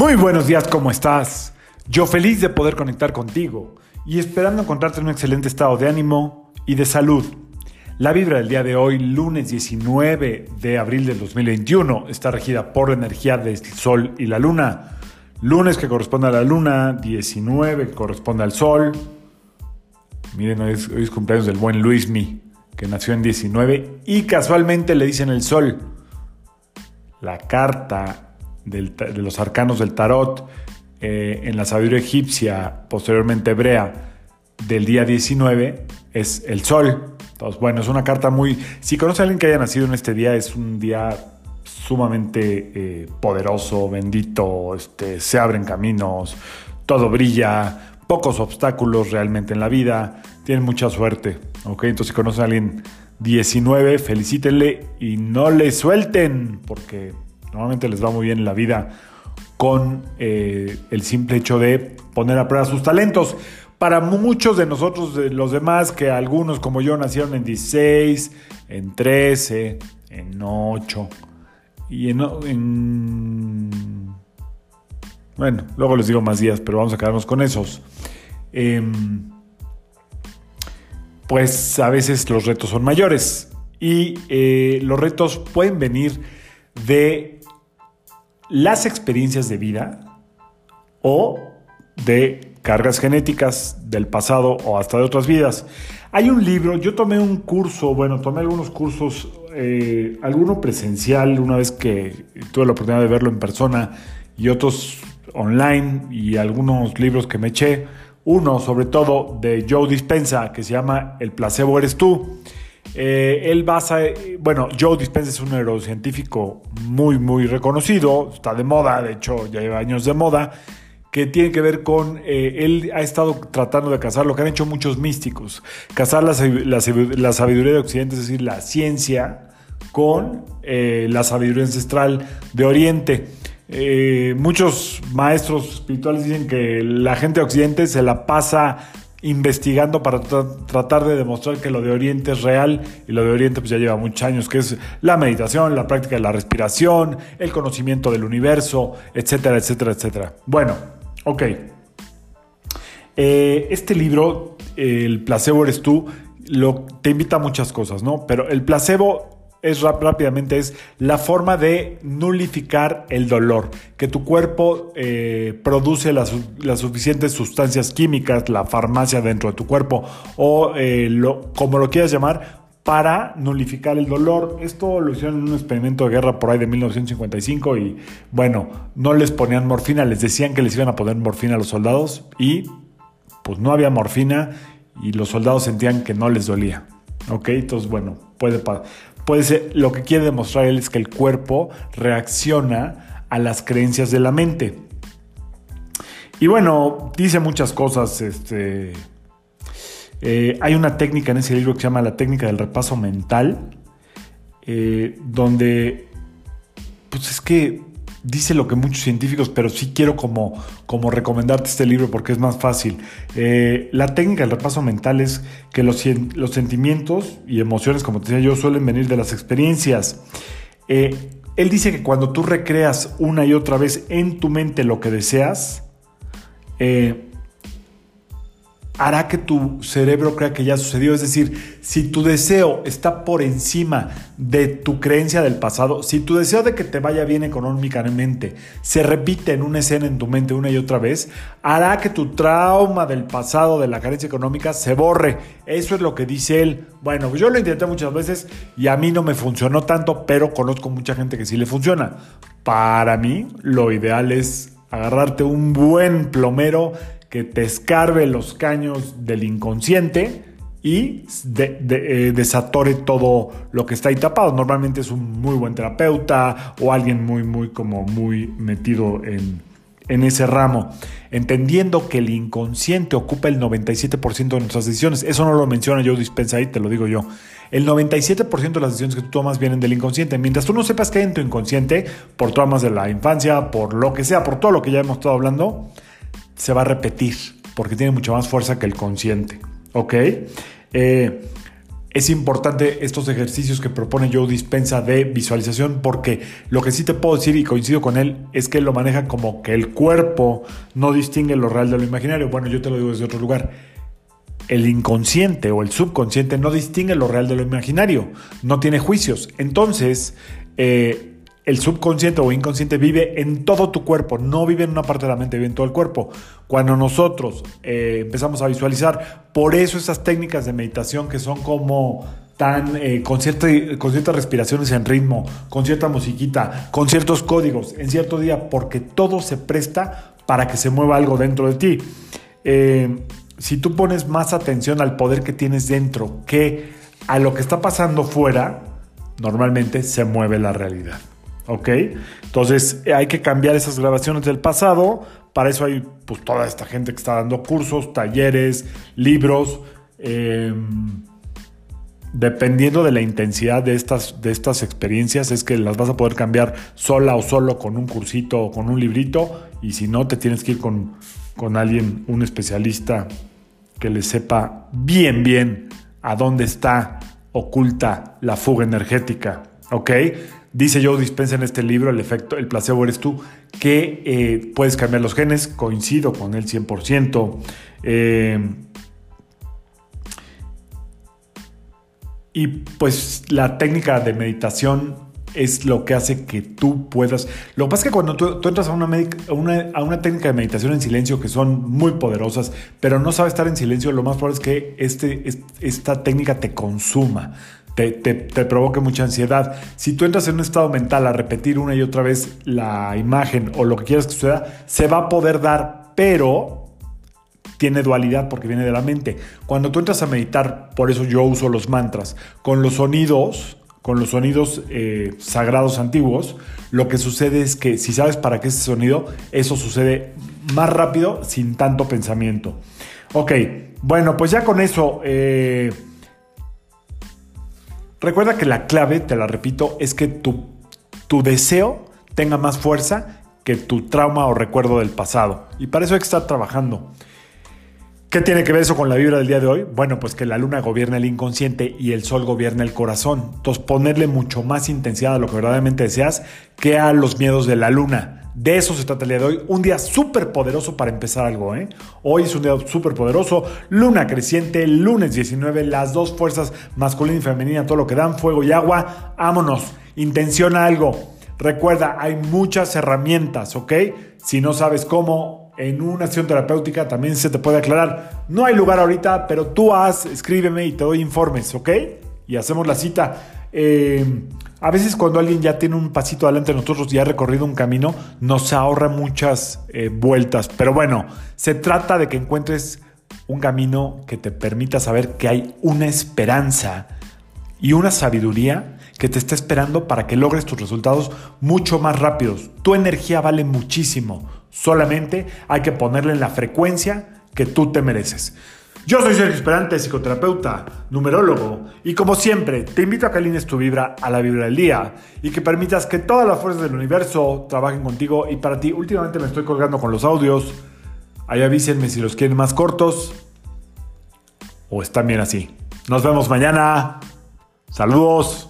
Muy buenos días, ¿cómo estás? Yo feliz de poder conectar contigo y esperando encontrarte en un excelente estado de ánimo y de salud. La vibra del día de hoy, lunes 19 de abril del 2021, está regida por la energía del Sol y la Luna. Lunes que corresponde a la Luna, 19 que corresponde al Sol. Miren, hoy es, cumpleaños del buen Luismi, que nació en 19 y casualmente le dicen el Sol. La carta de los arcanos del tarot eh, en la sabiduría egipcia, posteriormente hebrea, del día 19 es el sol. Entonces, bueno, es una carta muy... Si conoce a alguien que haya nacido en este día, es un día sumamente eh, poderoso, bendito, este, se abren caminos, todo brilla, pocos obstáculos realmente en la vida, tienen mucha suerte. Entonces si conocen a alguien 19, felicítenle y no le suelten, porque Normalmente les va muy bien en la vida con eh, el simple hecho de poner a prueba sus talentos. Para muchos de nosotros, de los demás, que algunos como yo nacieron en 16, en 13, en 8 y en, bueno, luego les digo más días, pero vamos a quedarnos con esos. Em, pues a veces los retos son mayores y eh, los retos pueden venir de las experiencias de vida o de cargas genéticas del pasado o hasta de otras vidas. Hay un libro, yo tomé un curso, bueno, tomé algunos cursos, eh, alguno presencial una vez que tuve la oportunidad de verlo en persona y otros online y algunos libros que me eché. Uno, sobre todo, de Joe Dispensa, que se llama El placebo eres tú. Eh, él basa, bueno, Joe Dispenza es un neurocientífico muy, muy reconocido, está de moda, de hecho ya lleva años de moda, que tiene que ver con, eh, él ha estado tratando de casar lo que han hecho muchos místicos, casar la, sabiduría de Occidente, es decir, la ciencia, con eh, la sabiduría ancestral de Oriente. muchos maestros espirituales dicen que la gente de Occidente se la pasa investigando para tratar de demostrar que lo de Oriente es real y lo de Oriente pues ya lleva muchos años, que es la meditación, la práctica de la respiración, el conocimiento del universo, etcétera, etcétera, etcétera. Bueno, ok. Eh, este libro, El placebo eres tú, lo, te invita a muchas cosas, ¿no? Pero el placebo es rápidamente es la forma de nulificar el dolor, que tu cuerpo eh, produce las, suficientes sustancias químicas, la farmacia dentro de tu cuerpo o eh, lo, como lo quieras llamar, para nulificar el dolor. Esto lo hicieron en un experimento de guerra por ahí de 1955 y bueno, no les ponían morfina, les decían que les iban a poner morfina a los soldados y pues no había morfina y los soldados sentían que no les dolía. ¿Ok? Entonces, bueno, puede, puede ser, lo que quiere demostrar él es que el cuerpo reacciona a las creencias de la mente. Y bueno, dice muchas cosas. Este, eh, hay una técnica en ese libro que se llama la técnica del repaso mental, eh, donde, pues es que dice lo que muchos científicos, pero sí quiero como, como recomendarte este libro porque es más fácil. Eh, la técnica del repaso mental es que los, los, sentimientos y emociones, como te decía yo, suelen venir de las experiencias. Eh, él dice que cuando tú recreas una y otra vez en tu mente lo que deseas, eh, hará que tu cerebro crea que ya sucedió. Es decir, si tu deseo está por encima de tu creencia del pasado, si tu deseo de que te vaya bien económicamente se repite en una escena en tu mente una y otra vez, hará que tu trauma del pasado, de la carencia económica, se borre. Eso es lo que dice él. Bueno, yo lo intenté muchas veces y a mí no me funcionó tanto, pero conozco mucha gente que sí le funciona. Para mí, lo ideal es agarrarte un buen plomero que te escarbe los caños del inconsciente y eh, desatore todo lo que está ahí tapado. Normalmente es un muy buen terapeuta o alguien muy, muy, como muy metido en, en ese ramo, entendiendo que el inconsciente ocupa el 97% de nuestras decisiones. Eso no lo menciona yo dispensa ahí, te lo digo yo. El 97% de las decisiones que tú tomas vienen del inconsciente. Mientras tú no sepas que hay en tu inconsciente, por traumas de la infancia, por lo que sea, por todo lo que ya hemos estado hablando, se va a repetir porque tiene mucha más fuerza que el consciente. ¿Ok? Eh, es importante estos ejercicios que propone Joe Dispensa de visualización porque lo que sí te puedo decir y coincido con él es que lo maneja como que el cuerpo no distingue lo real de lo imaginario. Bueno, yo te lo digo desde otro lugar. El inconsciente o el subconsciente no distingue lo real de lo imaginario, no tiene juicios. Entonces, eh, el subconsciente o inconsciente vive en todo tu cuerpo, no vive en una parte de la mente, vive en todo el cuerpo. Cuando nosotros eh, empezamos a visualizar, por eso esas técnicas de meditación que son como tan eh, con, con ciertas respiraciones en ritmo, con cierta musiquita, con ciertos códigos, en cierto día, porque todo se presta para que se mueva algo dentro de ti. Eh, si tú pones más atención al poder que tienes dentro que a lo que está pasando fuera, normalmente se mueve la realidad. ¿Ok? Entonces hay que cambiar esas grabaciones del pasado. Para eso hay pues toda esta gente que está dando cursos, talleres, libros. Em, dependiendo de la intensidad de estas, de estas experiencias, es que las vas a poder cambiar sola o solo con un cursito o con un librito. Y si no, te tienes que ir con, con alguien, un especialista que le sepa bien, bien a dónde está oculta la fuga energética. ¿Ok? Dice Joe Dispensa en este libro, El efecto, el placebo eres tú, que eh, puedes cambiar los genes, coincido con él 100%. Eh, y pues la técnica de meditación es lo que hace que tú puedas... Lo que pasa es que cuando tú, entras a una, a una, técnica de meditación en silencio que son muy poderosas, pero no sabes estar en silencio, lo más probable es que este, esta técnica te consuma te, provoque mucha ansiedad. Si tú entras en un estado mental a repetir una y otra vez la imagen o lo que quieras que suceda, se va a poder dar, pero tiene dualidad porque viene de la mente. Cuando tú entras a meditar, por eso yo uso los mantras, con los sonidos, con los sonidos eh, sagrados antiguos, lo que sucede es que si sabes para qué es ese sonido, eso sucede más rápido sin tanto pensamiento. Ok, bueno, pues ya con eso... Eh, Recuerda que la clave, te la repito, es que tu, tu deseo tenga más fuerza que tu trauma o recuerdo del pasado. Y para eso hay que estar trabajando. ¿Qué tiene que ver eso con la vibra del día de hoy? Bueno, pues que la luna gobierna el inconsciente y el sol gobierna el corazón. Entonces ponerle mucho más intensidad a lo que verdaderamente deseas que a los miedos de la luna. De eso se trata el día de hoy. Un día súper poderoso para empezar algo. ¿eh? Hoy es un día súper poderoso. Luna creciente, lunes 19, las dos fuerzas masculina y femenina, todo lo que dan, fuego y agua. Vámonos. Intenciona algo. Recuerda, hay muchas herramientas, ¿ok? Si no sabes cómo, en una acción terapéutica también se te puede aclarar. No hay lugar ahorita, pero tú haz, escríbeme y te doy informes, ¿ok? Y hacemos la cita. Eh, a veces cuando alguien ya tiene un pasito adelante de nosotros y ha recorrido un camino, nos ahorra muchas eh, vueltas. Pero bueno, se trata de que encuentres un camino que te permita saber que hay una esperanza y una sabiduría que te está esperando para que logres tus resultados mucho más rápidos. Tu energía vale muchísimo. Solamente hay que ponerle en la frecuencia que tú te mereces. Yo soy Sergio Esperante, psicoterapeuta, numerólogo, y como siempre, te invito a que alines tu vibra a la vibra del día y que permitas que todas las fuerzas del universo trabajen contigo y para ti. Últimamente me estoy colgando con los audios. Ahí avísenme si los quieren más cortos o están bien así. Nos vemos mañana. Saludos.